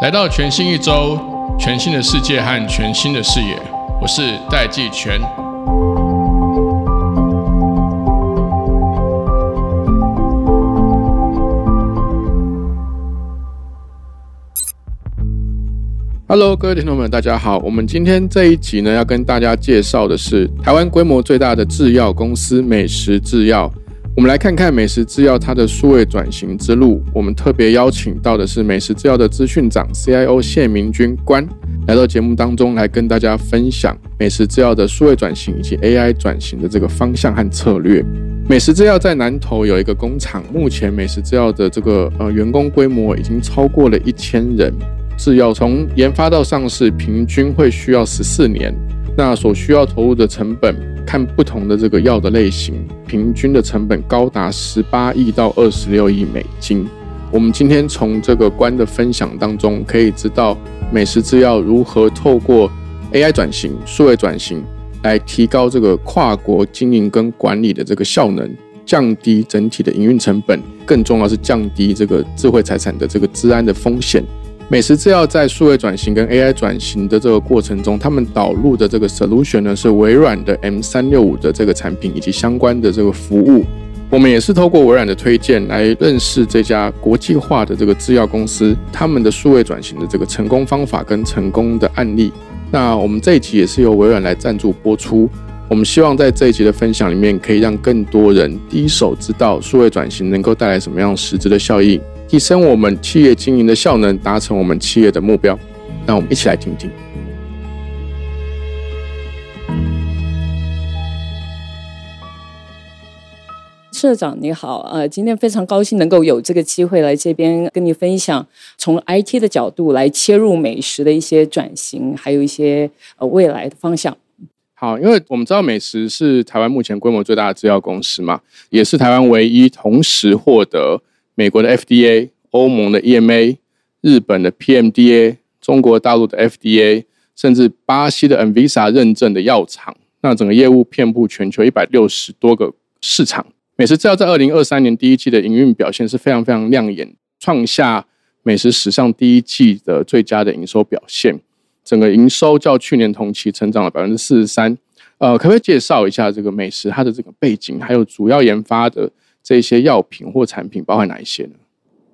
来到全新一周，全新的世界和全新的视野，我是戴季全。Hello，各位听众们，大家好。我们今天这一集呢，要跟大家介绍的是台湾规模最大的制药公司美食制药。我们来看看美食制药它的数位转型之路。我们特别邀请到的是美食制药的资讯长 CIO 谢明君官来到节目当中，来跟大家分享美食制药的数位转型以及 AI 转型的这个方向和策略。美食制药在南投有一个工厂，目前美食制药的这个呃员工规模已经超过了一千人。制药从研发到上市，平均会需要十四年。那所需要投入的成本，看不同的这个药的类型，平均的成本高达十八亿到二十六亿美金。我们今天从这个官的分享当中，可以知道美食制药如何透过 AI 转型、数位转型，来提高这个跨国经营跟管理的这个效能，降低整体的营运成本，更重要是降低这个智慧财产的这个治安的风险。美食制药在数位转型跟 AI 转型的这个过程中，他们导入的这个 solution 呢是微软的 M 三六五的这个产品以及相关的这个服务。我们也是透过微软的推荐来认识这家国际化的这个制药公司，他们的数位转型的这个成功方法跟成功的案例。那我们这一集也是由微软来赞助播出。我们希望在这一集的分享里面，可以让更多人第一手知道数位转型能够带来什么样实质的效益。提升我们企业经营的效能，达成我们企业的目标。那我们一起来听听。社长你好，呃，今天非常高兴能够有这个机会来这边跟你分享，从 IT 的角度来切入美食的一些转型，还有一些呃未来的方向。好，因为我们知道美食是台湾目前规模最大的制药公司嘛，也是台湾唯一同时获得。美国的 FDA、欧盟的 EMA、日本的 PMDA、中国大陆的 FDA，甚至巴西的 Anvisa 认证的药厂，那整个业务遍布全球一百六十多个市场。美食制药在二零二三年第一季的营运表现是非常非常亮眼，创下美食史上第一季的最佳的营收表现。整个营收较去年同期成长了百分之四十三。呃，可不可以介绍一下这个美食它的这个背景，还有主要研发的？这些药品或产品包含哪一些呢？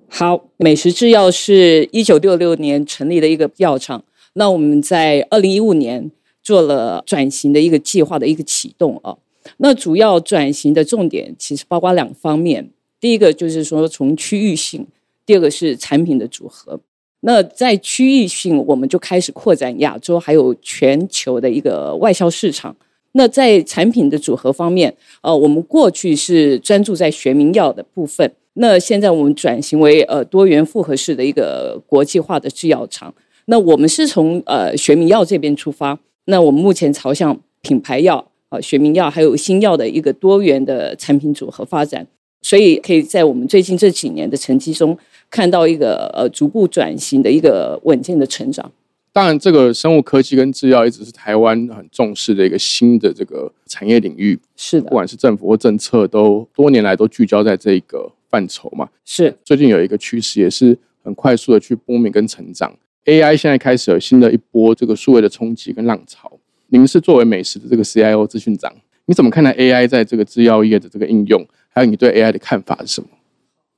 好，美食制药是一九六六年成立的一个药厂。那我们在二零一五年做了转型的一个计划的一个启动啊。那主要转型的重点其实包括两方面，第一个就是说从区域性，第二个是产品的组合。那在区域性，我们就开始扩展亚洲还有全球的一个外销市场。那在产品的组合方面，呃，我们过去是专注在学名药的部分，那现在我们转型为呃多元复合式的一个国际化的制药厂。那我们是从呃学名药这边出发，那我们目前朝向品牌药、呃学名药还有新药的一个多元的产品组合发展，所以可以在我们最近这几年的成绩中看到一个呃逐步转型的一个稳健的成长。当然，这个生物科技跟制药一直是台湾很重视的一个新的这个产业领域。是的，不管是政府或政策，都多年来都聚焦在这个范畴嘛。是，最近有一个趋势，也是很快速的去波明跟成长。AI 现在开始有新的一波这个数位的冲击跟浪潮。您是作为美食的这个 CIO 资讯长，你怎么看待 AI 在这个制药业的这个应用？还有你对 AI 的看法是什么？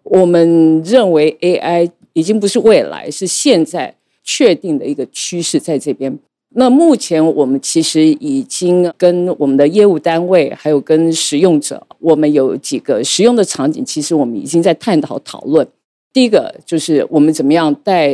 我们认为 AI 已经不是未来，是现在。确定的一个趋势在这边。那目前我们其实已经跟我们的业务单位，还有跟使用者，我们有几个使用的场景，其实我们已经在探讨讨论。第一个就是我们怎么样带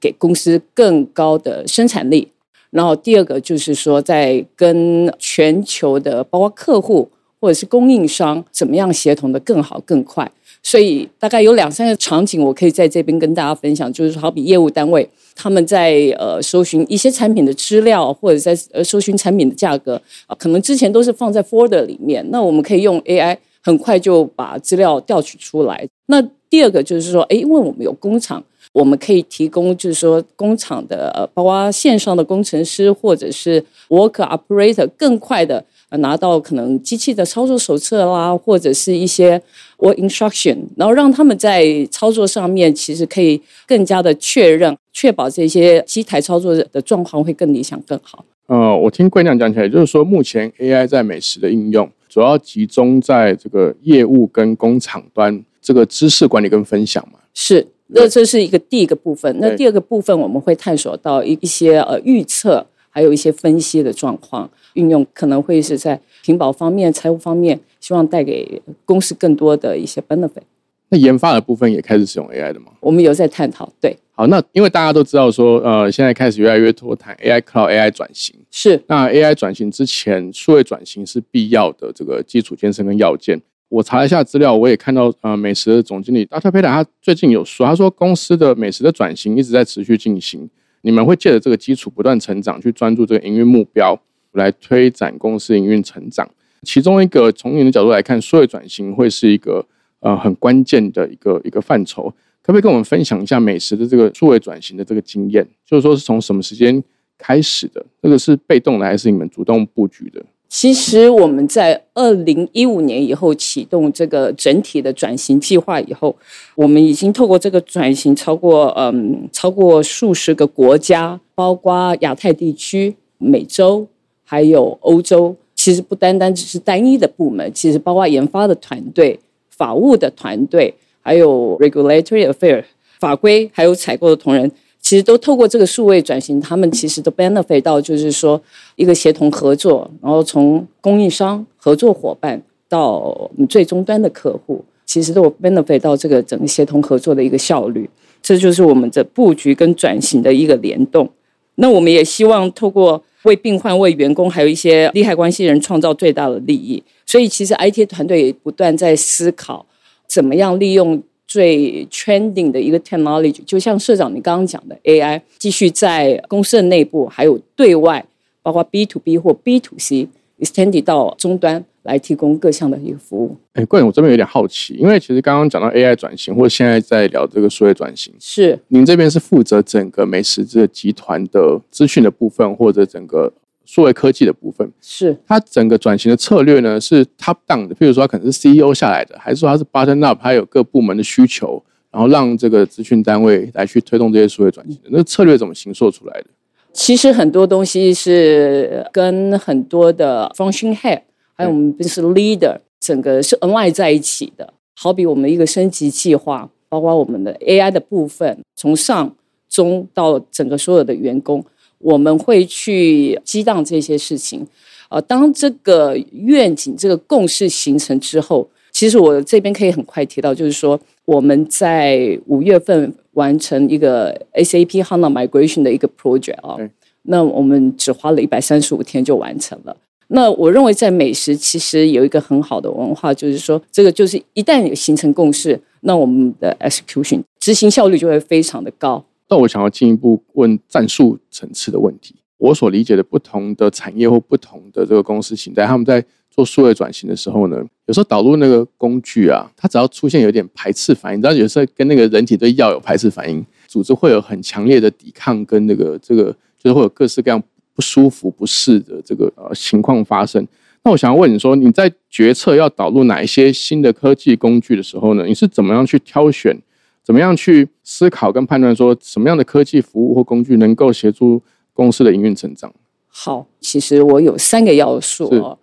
给公司更高的生产力，然后第二个就是说在跟全球的包括客户或者是供应商怎么样协同的更好更快。所以大概有两三个场景，我可以在这边跟大家分享，就是好比业务单位他们在呃搜寻一些产品的资料，或者在呃搜寻产品的价格啊，可能之前都是放在 folder 里面，那我们可以用 AI 很快就把资料调取出来。那第二个就是说，哎，因为我们有工厂，我们可以提供就是说工厂的呃，包括线上的工程师或者是 worker operator 更快的拿到可能机器的操作手册啦，或者是一些 work instruction，然后让他们在操作上面其实可以更加的确认，确保这些机台操作的状况会更理想更好。呃，我听贵娘讲起来，就是说目前 AI 在美食的应用，主要集中在这个业务跟工厂端这个知识管理跟分享嘛。是，那这是一个第一个部分。那第二个部分，我们会探索到一一些呃预测，还有一些分析的状况。运用可能会是在屏保方面、财务方面，希望带给公司更多的一些 benefit。那研发的部分也开始使用 AI 的吗？我们有在探讨。对，好，那因为大家都知道说，呃，现在开始越来越多谈 AI cloud、AI 转型。是。那 AI 转型之前，数位转型是必要的这个基础建设跟要件。我查了一下资料，我也看到，呃，美食的总经理 Dr. Peter 他最近有说，他说公司的美食的转型一直在持续进行，你们会借着这个基础不断成长，去专注这个营运目标。来推展公司营运成长，其中一个从你的角度来看，数位转型会是一个呃很关键的一个一个范畴，可不可以跟我们分享一下美食的这个数位转型的这个经验？就是说是从什么时间开始的？这个是被动的还是你们主动布局的？其实我们在二零一五年以后启动这个整体的转型计划以后，我们已经透过这个转型超过嗯超过数十个国家，包括亚太地区、美洲。还有欧洲，其实不单单只是单一的部门，其实包括研发的团队、法务的团队，还有 regulatory affair 法规，还有采购的同仁，其实都透过这个数位转型，他们其实都 benefit 到，就是说一个协同合作，然后从供应商、合作伙伴到最终端的客户，其实都有 benefit 到这个整个协同合作的一个效率。这就是我们的布局跟转型的一个联动。那我们也希望透过。为病患、为员工，还有一些利害关系人创造最大的利益。所以，其实 IT 团队也不断在思考，怎么样利用最 trending 的一个 technology，就像社长你刚刚讲的 AI，继续在公司的内部，还有对外，包括 B to B 或 B to C，extend 到终端。来提供各项的一个服务。哎，贵人，我这边有点好奇，因为其实刚刚讲到 AI 转型，或者现在在聊这个数位转型，是您这边是负责整个美食这个集团的资讯的部分，或者整个数位科技的部分。是它整个转型的策略呢，是 top down 的，譬如说它可能是 CEO 下来的，还是说它是 bottom up，它有各部门的需求，然后让这个资讯单位来去推动这些数位转型的？那策略怎么形塑出来的？其实很多东西是跟很多的 function head。还有我们就是 leader，整个是 align 在一起的。好比我们一个升级计划，包括我们的 AI 的部分，从上中到整个所有的员工，我们会去激荡这些事情。呃，当这个愿景、这个共识形成之后，其实我这边可以很快提到，就是说我们在五月份完成一个 SAP HANA Migration 的一个 project 啊，那我们只花了一百三十五天就完成了。那我认为在美食其实有一个很好的文化，就是说这个就是一旦有形成共识，那我们的 execution 执行效率就会非常的高。那我想要进一步问战术层次的问题。我所理解的不同的产业或不同的这个公司形态，他们在做数位转型的时候呢，有时候导入那个工具啊，它只要出现有点排斥反应，你知道有时候跟那个人体对药有排斥反应，组织会有很强烈的抵抗，跟那个这个就是会有各式各样。不舒服、不适的这个呃情况发生，那我想要问你说，你在决策要导入哪一些新的科技工具的时候呢？你是怎么样去挑选？怎么样去思考跟判断说什么样的科技服务或工具能够协助公司的营运成长？好，其实我有三个要素哦。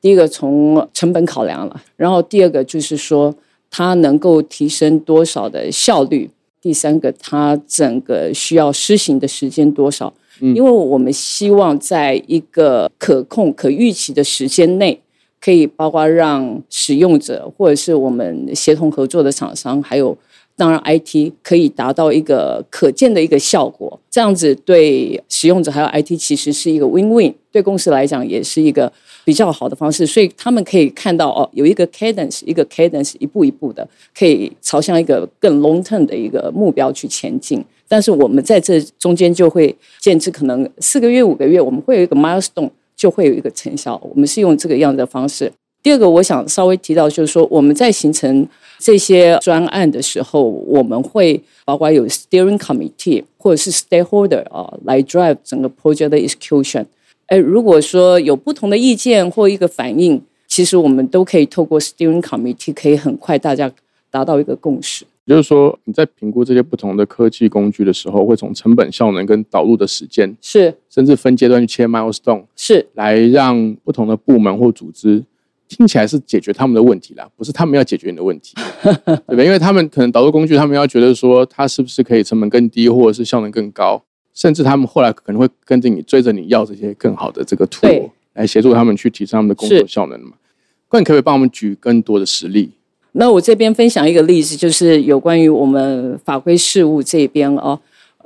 第一个从成本考量了，然后第二个就是说它能够提升多少的效率，第三个它整个需要施行的时间多少。因为我们希望在一个可控、可预期的时间内，可以包括让使用者或者是我们协同合作的厂商，还有当然 IT 可以达到一个可见的一个效果。这样子对使用者还有 IT 其实是一个 win-win，对公司来讲也是一个比较好的方式。所以他们可以看到哦，有一个 cadence，一个 cadence 一步一步的，可以朝向一个更 long term 的一个目标去前进。但是我们在这中间就会建制，可能四个月、五个月，我们会有一个 milestone，就会有一个成效。我们是用这个样的方式。第二个，我想稍微提到，就是说我们在形成这些专案的时候，我们会包括有 steering committee 或者是 stakeholder 啊，来 drive 整个 project execution。哎，如果说有不同的意见或一个反应，其实我们都可以透过 steering committee，可以很快大家达到一个共识。就是说，你在评估这些不同的科技工具的时候，会从成本效能跟导入的时间，是甚至分阶段去切 milestone，是来让不同的部门或组织听起来是解决他们的问题啦，不是他们要解决你的问题，对不对？因为他们可能导入工具，他们要觉得说它是不是可以成本更低，或者是效能更高，甚至他们后来可能会跟着你追着你要这些更好的这个 tool 来协助他们去提升他们的工作效能嘛。那你可不可以帮我们举更多的实例？那我这边分享一个例子，就是有关于我们法规事务这边哦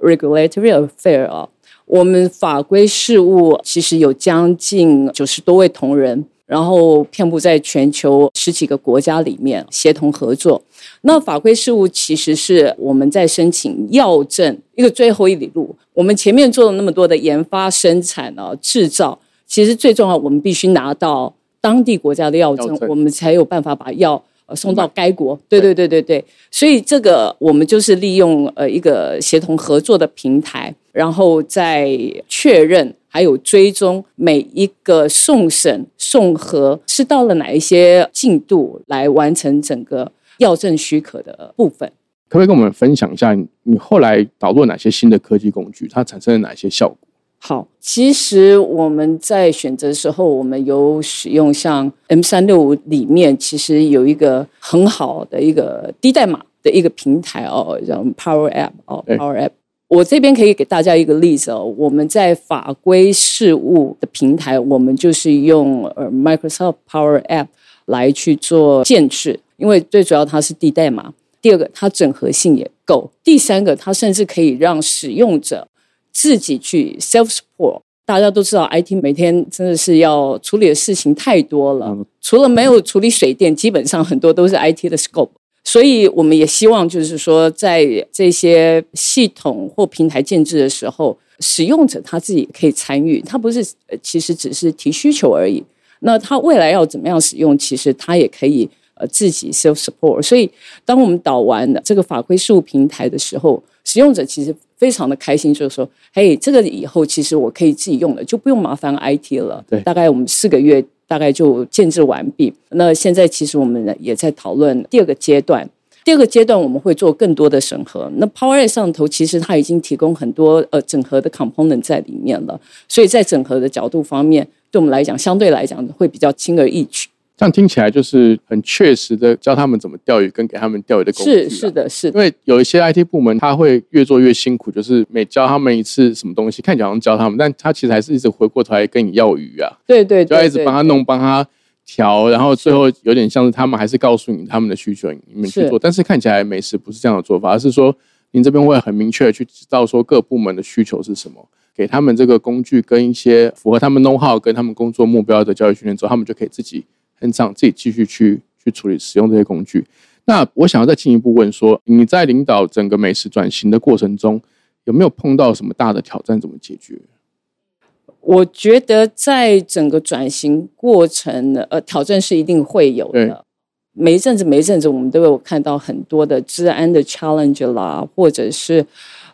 ，regulatory affair 啊，我们法规事务其实有将近九十多位同仁，然后遍布在全球十几个国家里面协同合作。那法规事务其实是我们在申请药证一个最后一里路。我们前面做了那么多的研发、生产啊、制造，其实最重要，我们必须拿到当地国家的药证，我们才有办法把药。呃，送到该国，对对对对对，所以这个我们就是利用呃一个协同合作的平台，然后再确认还有追踪每一个送审送核是到了哪一些进度来完成整个药证许可的部分。可不可以跟我们分享一下，你后来导入哪些新的科技工具，它产生了哪些效果？好，其实我们在选择的时候，我们有使用像 M 三六五里面，其实有一个很好的一个低代码的一个平台哦，叫 Power App 哦，Power App。我这边可以给大家一个例子哦，我们在法规事务的平台，我们就是用呃 Microsoft Power App 来去做建制，因为最主要它是低代码，第二个它整合性也够，第三个它甚至可以让使用者。自己去 self support，大家都知道 IT 每天真的是要处理的事情太多了，除了没有处理水电，基本上很多都是 IT 的 scope。所以我们也希望就是说，在这些系统或平台建制的时候，使用者他自己可以参与，他不是其实只是提需求而已。那他未来要怎么样使用，其实他也可以呃自己 self support。所以当我们导完这个法规事务平台的时候，使用者其实。非常的开心，就是说，嘿，这个以后其实我可以自己用了，就不用麻烦 IT 了。对，大概我们四个月大概就建制完毕。那现在其实我们也在讨论第二个阶段，第二个阶段我们会做更多的审核。那 Power 上头其实它已经提供很多呃整合的 component 在里面了，所以在整合的角度方面，对我们来讲相对来讲会比较轻而易举。这样听起来就是很确实的教他们怎么钓鱼，跟给他们钓鱼的工具。是是的，是。因为有一些 IT 部门，他会越做越辛苦，就是每教他们一次什么东西，看起来好像教他们，但他其实还是一直回过头来跟你要鱼啊。对对，就要一直帮他弄，帮他调，然后最后有点像是他们还是告诉你他们的需求，你们去做。但是看起来美食不是这样的做法，而是说您这边会很明确的去知道说各部门的需求是什么，给他们这个工具跟一些符合他们 know how 跟他们工作目标的教育训练之后，他们就可以自己。很长，自己继续去去处理使用这些工具。那我想要再进一步问说，你在领导整个美食转型的过程中，有没有碰到什么大的挑战？怎么解决？我觉得在整个转型过程，呃，挑战是一定会有的。每一阵子，每一阵子，我们都有看到很多的治安的 challenge 啦，或者是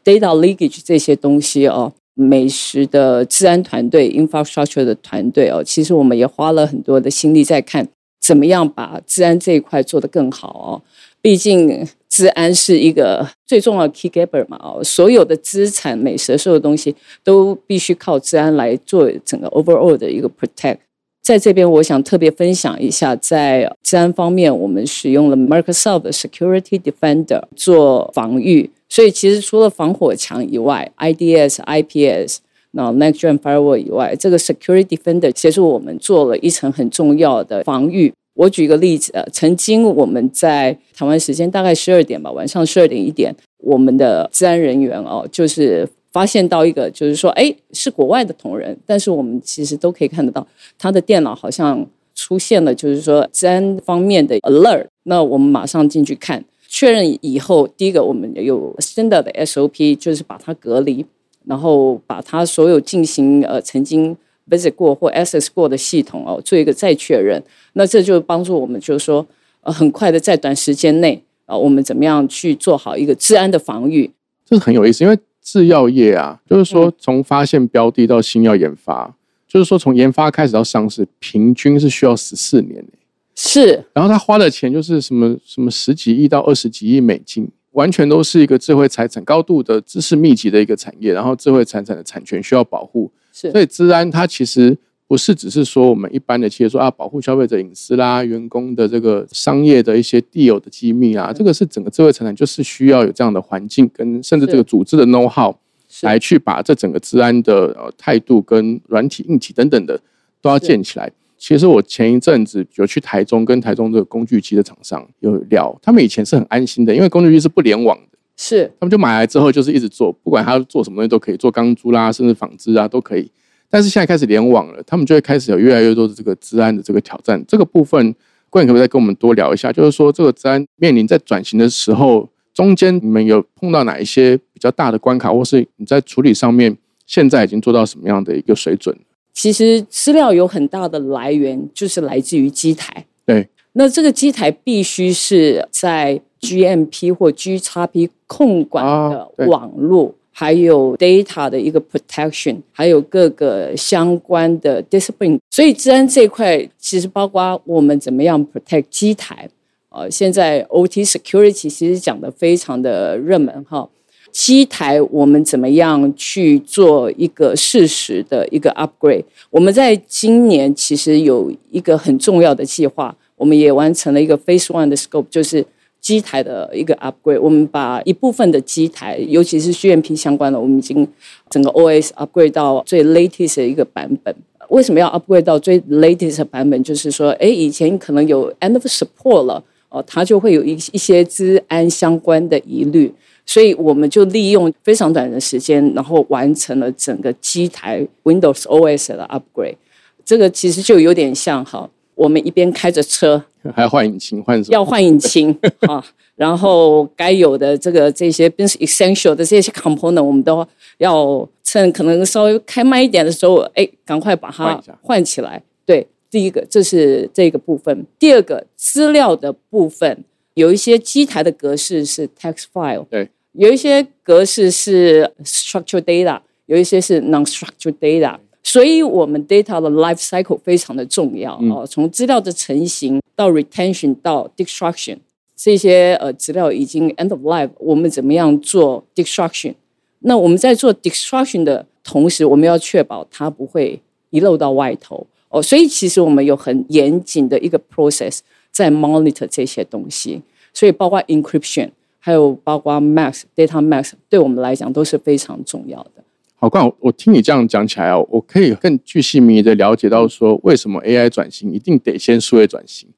data leakage 这些东西哦。美食的治安团队，infrastructure 的团队哦，其实我们也花了很多的心力在看，怎么样把治安这一块做得更好哦。毕竟治安是一个最重要的 key gaper 嘛哦，所有的资产、美食所有东西都必须靠治安来做整个 overall 的一个 protect。在这边，我想特别分享一下，在治安方面，我们使用了 Microsoft Security Defender 做防御。所以其实除了防火墙以外，IDS、IPS、那 Next-Gen Firewall 以外，这个 Security Defender 协助我们做了一层很重要的防御。我举一个例子，呃曾经我们在台湾时间大概十二点吧，晚上十二点一点，我们的治安人员哦，就是发现到一个，就是说，哎，是国外的同仁，但是我们其实都可以看得到，他的电脑好像出现了，就是说治安方面的 alert。那我们马上进去看。确认以后，第一个我们有 standard 的 SOP，就是把它隔离，然后把它所有进行呃曾经 visit 过或 access 过的系统哦做一个再确认。那这就帮助我们，就是说呃很快的在短时间内啊，我们怎么样去做好一个治安的防御？这是很有意思，因为制药业啊，就是说从发现标的到新药研发，就是说从研发开始到上市，平均是需要十四年。是，然后他花的钱就是什么什么十几亿到二十几亿美金，完全都是一个智慧财产高度的知识密集的一个产业，然后智慧财产的产权需要保护，是，所以治安它其实不是只是说我们一般的企业说啊保护消费者隐私啦，员工的这个商业的一些地有的机密啊，这个是整个智慧财产就是需要有这样的环境跟甚至这个组织的 know how 来去把这整个治安的呃态度跟软体硬体等等的都要建起来。其实我前一阵子有去台中，跟台中这个工具机的厂商有聊，他们以前是很安心的，因为工具机是不联网的，是他们就买来之后就是一直做，不管他做什么东西都可以做钢珠啦，甚至纺织啊都可以。但是现在开始联网了，他们就会开始有越来越多的这个治安的这个挑战。这个部分，冠可不可以再跟我们多聊一下？就是说这个治安面临在转型的时候，中间你们有碰到哪一些比较大的关卡，或是你在处理上面现在已经做到什么样的一个水准？其实资料有很大的来源，就是来自于机台。对，那这个机台必须是在 GMP 或 GXP 控管的网络，还有 data 的一个 protection，还有各个相关的 discipline。所以治安这一块，其实包括我们怎么样 protect 机台。呃，现在 OT security 其实讲的非常的热门哈。机台我们怎么样去做一个适时的一个 upgrade？我们在今年其实有一个很重要的计划，我们也完成了一个 phase one 的 scope，就是机台的一个 upgrade。我们把一部分的机台，尤其是 GMP 相关的，我们已经整个 OS upgrade 到最 latest 的一个版本。为什么要 upgrade 到最 latest 的版本？就是说，哎，以前可能有 end of support 了，哦，它就会有一一些治安相关的疑虑。所以我们就利用非常短的时间，然后完成了整个机台 Windows OS 的 upgrade。这个其实就有点像哈，我们一边开着车，还要换引擎，换什么？要换引擎 啊！然后该有的这个这些 business essential 的这些 component，我们都要趁可能稍微开慢一点的时候，哎，赶快把它换起来。对，第一个这是这个部分。第二个资料的部分。有一些机台的格式是 text file，对，有一些格式是 structured data，有一些是 non-structured data，所以我们 data 的 life cycle 非常的重要哦。从资料的成型到 retention 到 destruction，这些呃资料已经 end of life，我们怎么样做 destruction？那我们在做 destruction 的同时，我们要确保它不会遗漏到外头哦。所以其实我们有很严谨的一个 process。在 monitor 这些东西，所以包括 encryption，还有包括 max data max，对我们来讲都是非常重要的。好，冠，我我听你这样讲起来哦，我可以更具细迷的了解到说，为什么 AI 转型一定得先数位转型？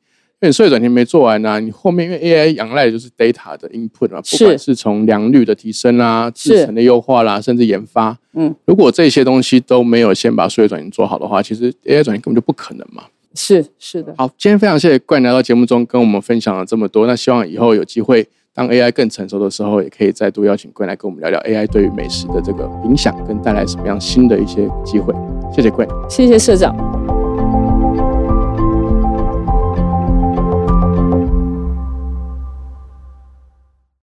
因为数位转型没做完呢，你后面因为 AI 仰赖的就是 data 的 input 嘛，不管是从良率的提升啦、制程的优化啦，甚至研发，嗯，如果这些东西都没有先把数位转型做好的话，其实 AI 转型根本就不可能嘛。是是的，好，今天非常谢谢冠来到节目中跟我们分享了这么多。那希望以后有机会，当 AI 更成熟的时候，也可以再度邀请贵来跟我们聊聊 AI 对于美食的这个影响，跟带来什么样新的一些机会。谢谢贵，谢谢社长。